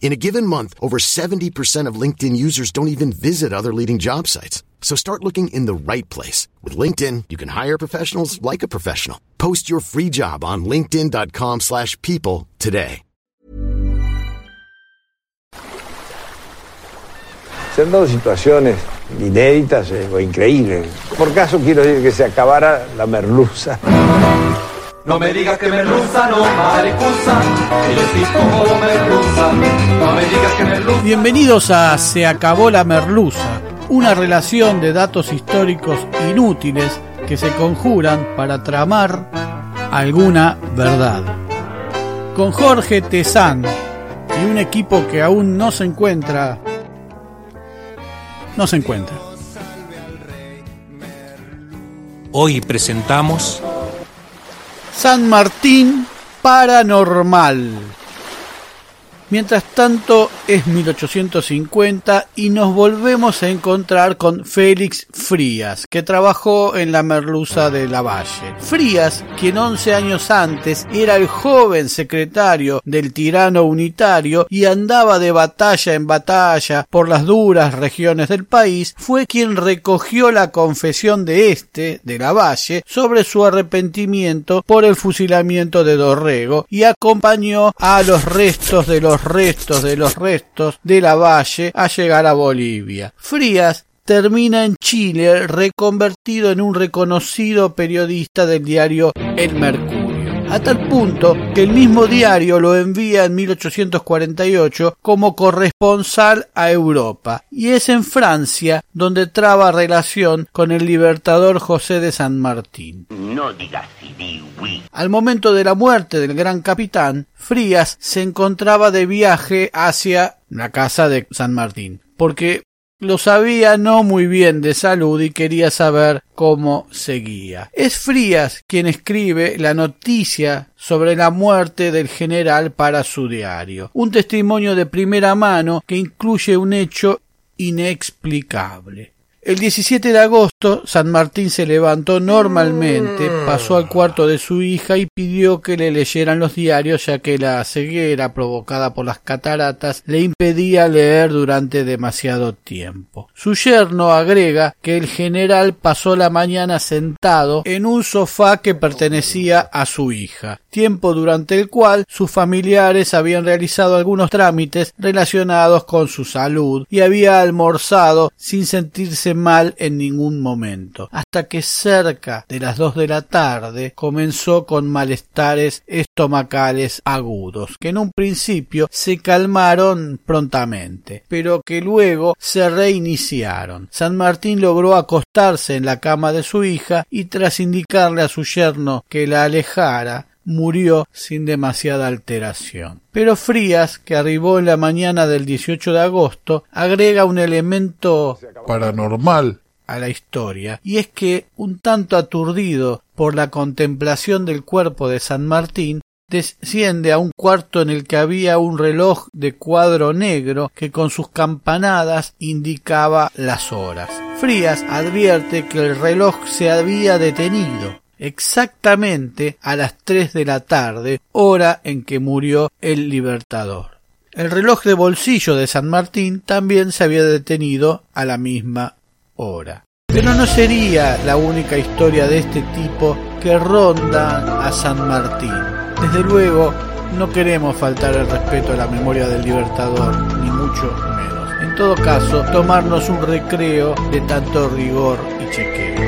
In a given month, over 70% of LinkedIn users don't even visit other leading job sites. So start looking in the right place. With LinkedIn, you can hire professionals like a professional. Post your free job on linkedin.com slash people today. Se han situaciones inéditas eh, o increíbles. Por caso quiero decir que se acabara la merluza. No me digas que merluza, no maricusa, que yo sí como merluza. No me digas que merluza. Bienvenidos a Se acabó la merluza, una relación de datos históricos inútiles que se conjuran para tramar alguna verdad. Con Jorge Tezán y un equipo que aún no se encuentra no se encuentra. Hoy presentamos San Martín Paranormal. Mientras tanto es 1850 y nos volvemos a encontrar con Félix Frías, que trabajó en la merluza de Lavalle. Frías, quien 11 años antes era el joven secretario del tirano unitario y andaba de batalla en batalla por las duras regiones del país, fue quien recogió la confesión de este, de Lavalle, sobre su arrepentimiento por el fusilamiento de Dorrego y acompañó a los restos de los restos de los restos de la valle a llegar a Bolivia. Frías termina en Chile reconvertido en un reconocido periodista del diario El Mercurio a tal punto que el mismo diario lo envía en 1848 como corresponsal a Europa, y es en Francia donde traba relación con el libertador José de San Martín. No digas. Al momento de la muerte del gran capitán, Frías se encontraba de viaje hacia la casa de San Martín, porque lo sabía no muy bien de salud y quería saber cómo seguía. Es Frías quien escribe la noticia sobre la muerte del general para su diario, un testimonio de primera mano que incluye un hecho inexplicable. El 17 de agosto, San Martín se levantó normalmente, pasó al cuarto de su hija y pidió que le leyeran los diarios ya que la ceguera provocada por las cataratas le impedía leer durante demasiado tiempo. Su yerno agrega que el general pasó la mañana sentado en un sofá que pertenecía a su hija, tiempo durante el cual sus familiares habían realizado algunos trámites relacionados con su salud y había almorzado sin sentirse mal en ningún momento, hasta que cerca de las dos de la tarde comenzó con malestares estomacales agudos, que en un principio se calmaron prontamente, pero que luego se reiniciaron. San Martín logró acostarse en la cama de su hija y tras indicarle a su yerno que la alejara, murió sin demasiada alteración. Pero Frías, que arribó en la mañana del 18 de agosto, agrega un elemento paranormal a la historia, y es que, un tanto aturdido por la contemplación del cuerpo de San Martín, desciende a un cuarto en el que había un reloj de cuadro negro que con sus campanadas indicaba las horas. Frías advierte que el reloj se había detenido exactamente a las tres de la tarde, hora en que murió el Libertador. El reloj de bolsillo de San Martín también se había detenido a la misma hora. Pero no sería la única historia de este tipo que ronda a San Martín. Desde luego, no queremos faltar el respeto a la memoria del Libertador, ni mucho. Todo caso, tomarnos un recreo de tanto rigor y chequeo.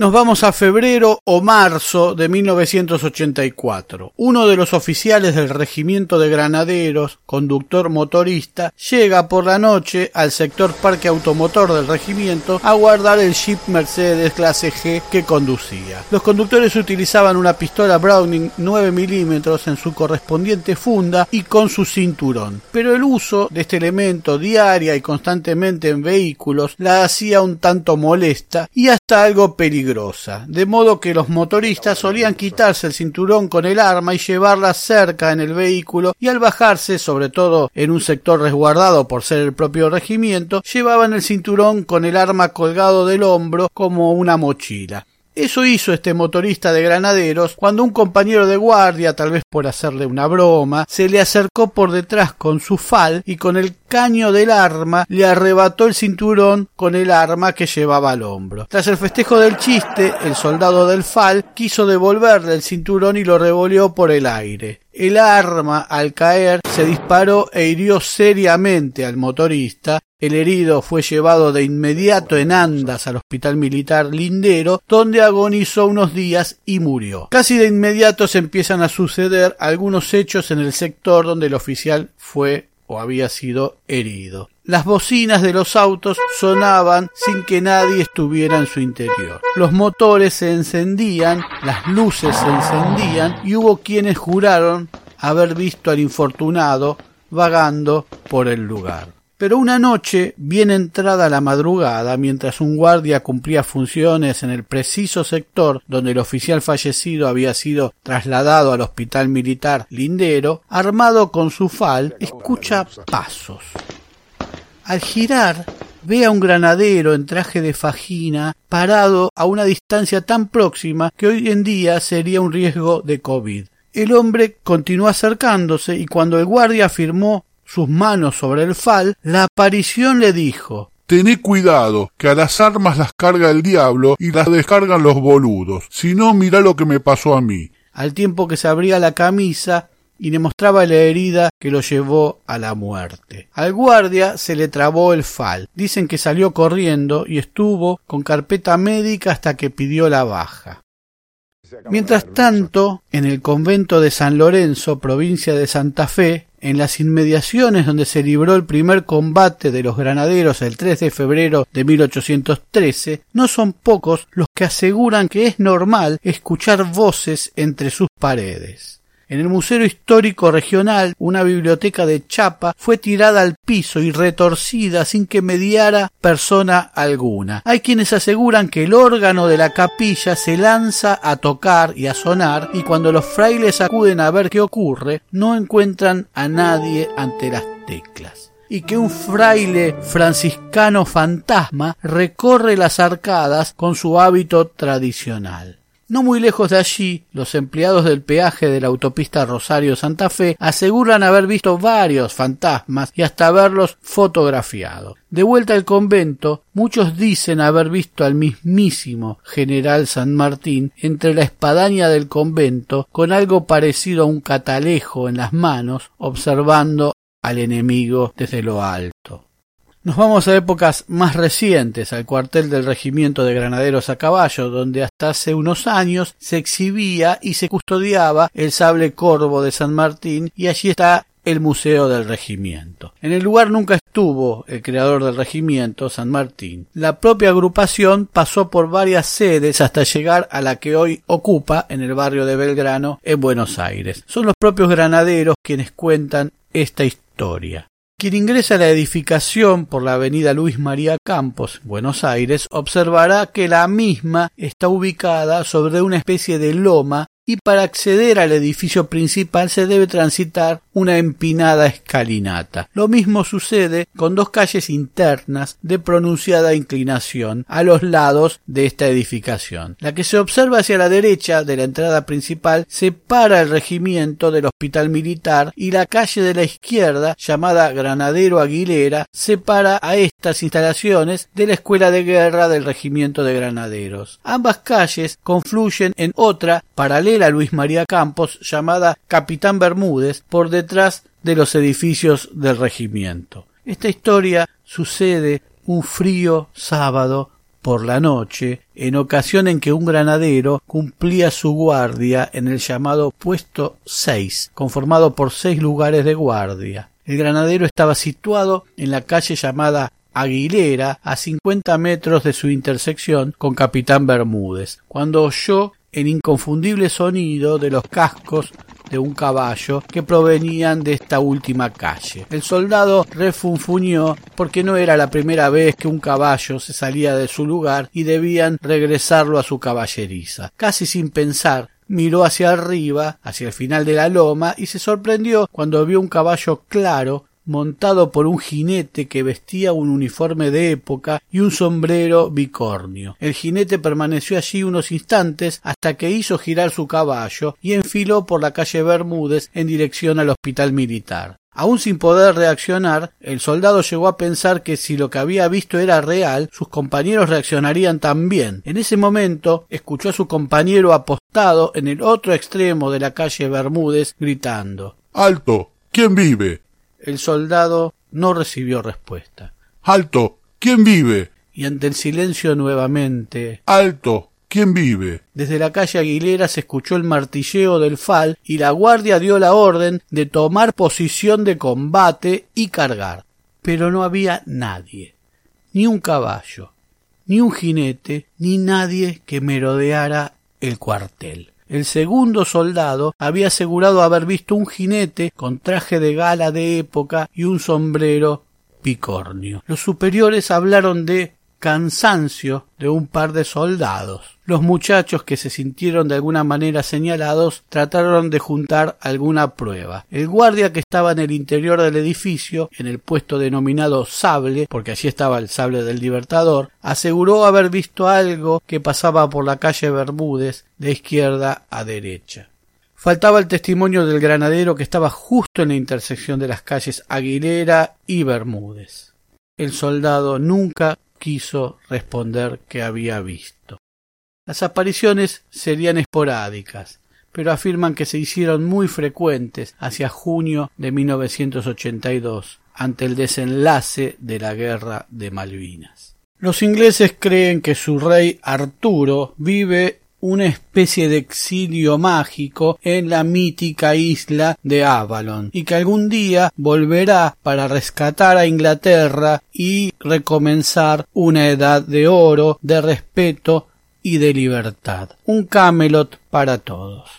Nos vamos a febrero o marzo de 1984. Uno de los oficiales del regimiento de granaderos, conductor motorista, llega por la noche al sector parque automotor del regimiento a guardar el Jeep Mercedes clase G que conducía. Los conductores utilizaban una pistola Browning 9 milímetros en su correspondiente funda y con su cinturón, pero el uso de este elemento diaria y constantemente en vehículos la hacía un tanto molesta y hasta algo peligrosa de modo que los motoristas solían quitarse el cinturón con el arma y llevarla cerca en el vehículo y al bajarse, sobre todo en un sector resguardado por ser el propio regimiento, llevaban el cinturón con el arma colgado del hombro como una mochila. Eso hizo este motorista de granaderos cuando un compañero de guardia, tal vez por hacerle una broma, se le acercó por detrás con su fal y con el caño del arma le arrebató el cinturón con el arma que llevaba al hombro. Tras el festejo del chiste, el soldado del fal quiso devolverle el cinturón y lo revolvió por el aire. El arma, al caer, se disparó e hirió seriamente al motorista. El herido fue llevado de inmediato en andas al hospital militar lindero, donde agonizó unos días y murió. Casi de inmediato se empiezan a suceder algunos hechos en el sector donde el oficial fue o había sido herido. Las bocinas de los autos sonaban sin que nadie estuviera en su interior. Los motores se encendían, las luces se encendían y hubo quienes juraron haber visto al infortunado vagando por el lugar. Pero una noche, bien entrada la madrugada, mientras un guardia cumplía funciones en el preciso sector donde el oficial fallecido había sido trasladado al hospital militar lindero, armado con su fal, escucha pasos. Al girar, ve a un granadero en traje de fajina parado a una distancia tan próxima que hoy en día sería un riesgo de COVID. El hombre continuó acercándose y cuando el guardia afirmó sus manos sobre el fal, la aparición le dijo Tené cuidado, que a las armas las carga el diablo y las descargan los boludos. Si no, mirá lo que me pasó a mí. Al tiempo que se abría la camisa y le mostraba la herida que lo llevó a la muerte. Al guardia se le trabó el fal. Dicen que salió corriendo y estuvo con carpeta médica hasta que pidió la baja. Mientras tanto, en el convento de San Lorenzo, provincia de Santa Fe, en las inmediaciones donde se libró el primer combate de los granaderos el 3 de febrero de 1813, no son pocos los que aseguran que es normal escuchar voces entre sus paredes. En el Museo Histórico Regional, una biblioteca de chapa fue tirada al piso y retorcida sin que mediara persona alguna. Hay quienes aseguran que el órgano de la capilla se lanza a tocar y a sonar y cuando los frailes acuden a ver qué ocurre, no encuentran a nadie ante las teclas. y que un fraile franciscano fantasma recorre las arcadas con su hábito tradicional. No muy lejos de allí, los empleados del peaje de la autopista Rosario-Santa Fe aseguran haber visto varios fantasmas y hasta haberlos fotografiado. De vuelta al convento, muchos dicen haber visto al mismísimo general San Martín entre la espadaña del convento con algo parecido a un catalejo en las manos, observando al enemigo desde lo alto. Nos vamos a épocas más recientes, al cuartel del Regimiento de Granaderos a Caballo, donde hasta hace unos años se exhibía y se custodiaba el sable corvo de San Martín y allí está el Museo del Regimiento. En el lugar nunca estuvo el creador del regimiento, San Martín. La propia agrupación pasó por varias sedes hasta llegar a la que hoy ocupa en el barrio de Belgrano, en Buenos Aires. Son los propios granaderos quienes cuentan esta historia. Quien ingresa a la edificación por la avenida Luis María Campos, Buenos Aires, observará que la misma está ubicada sobre una especie de loma y para acceder al edificio principal se debe transitar una empinada escalinata. Lo mismo sucede con dos calles internas de pronunciada inclinación a los lados de esta edificación. La que se observa hacia la derecha de la entrada principal separa el regimiento del hospital militar y la calle de la izquierda, llamada Granadero Aguilera, separa a estas instalaciones de la escuela de guerra del regimiento de granaderos. Ambas calles confluyen en otra paralela Luis María Campos llamada Capitán Bermúdez por detrás de los edificios del regimiento. Esta historia sucede un frío sábado por la noche, en ocasión en que un granadero cumplía su guardia en el llamado puesto 6, conformado por seis lugares de guardia. El granadero estaba situado en la calle llamada Aguilera, a cincuenta metros de su intersección con Capitán Bermúdez, cuando oyó el inconfundible sonido de los cascos de un caballo que provenían de esta última calle. El soldado refunfuñó porque no era la primera vez que un caballo se salía de su lugar y debían regresarlo a su caballeriza. Casi sin pensar, miró hacia arriba, hacia el final de la loma, y se sorprendió cuando vio un caballo claro montado por un jinete que vestía un uniforme de época y un sombrero bicornio. El jinete permaneció allí unos instantes hasta que hizo girar su caballo y enfiló por la calle Bermúdez en dirección al hospital militar. Aún sin poder reaccionar, el soldado llegó a pensar que si lo que había visto era real, sus compañeros reaccionarían también. En ese momento escuchó a su compañero apostado en el otro extremo de la calle Bermúdez gritando Alto. ¿Quién vive? El soldado no recibió respuesta. Alto. ¿Quién vive? Y ante el silencio nuevamente. Alto. ¿Quién vive? Desde la calle Aguilera se escuchó el martilleo del fal y la guardia dio la orden de tomar posición de combate y cargar. Pero no había nadie, ni un caballo, ni un jinete, ni nadie que merodeara el cuartel. El segundo soldado había asegurado haber visto un jinete con traje de gala de época y un sombrero picornio. Los superiores hablaron de cansancio de un par de soldados. Los muchachos que se sintieron de alguna manera señalados trataron de juntar alguna prueba. El guardia que estaba en el interior del edificio, en el puesto denominado sable, porque allí estaba el sable del libertador, aseguró haber visto algo que pasaba por la calle Bermúdez de izquierda a derecha. Faltaba el testimonio del granadero que estaba justo en la intersección de las calles Aguilera y Bermúdez. El soldado nunca quiso responder que había visto. Las apariciones serían esporádicas, pero afirman que se hicieron muy frecuentes hacia junio de 1982, ante el desenlace de la guerra de Malvinas. Los ingleses creen que su rey Arturo vive una especie de exilio mágico en la mítica isla de Avalon y que algún día volverá para rescatar a Inglaterra y recomenzar una edad de oro, de respeto y de libertad. Un Camelot para todos.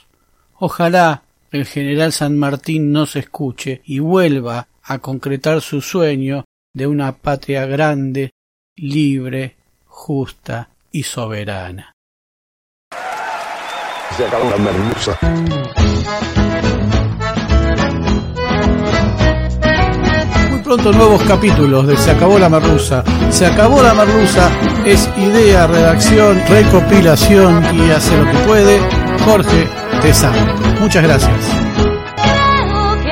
Ojalá el general San Martín no se escuche y vuelva a concretar su sueño de una patria grande, libre, justa y soberana se acabó la merluza. Muy Pronto nuevos capítulos de Se acabó la merluza. Se acabó la merluza es idea, redacción, recopilación y hace lo que puede Jorge Tesano. Muchas gracias. Creo que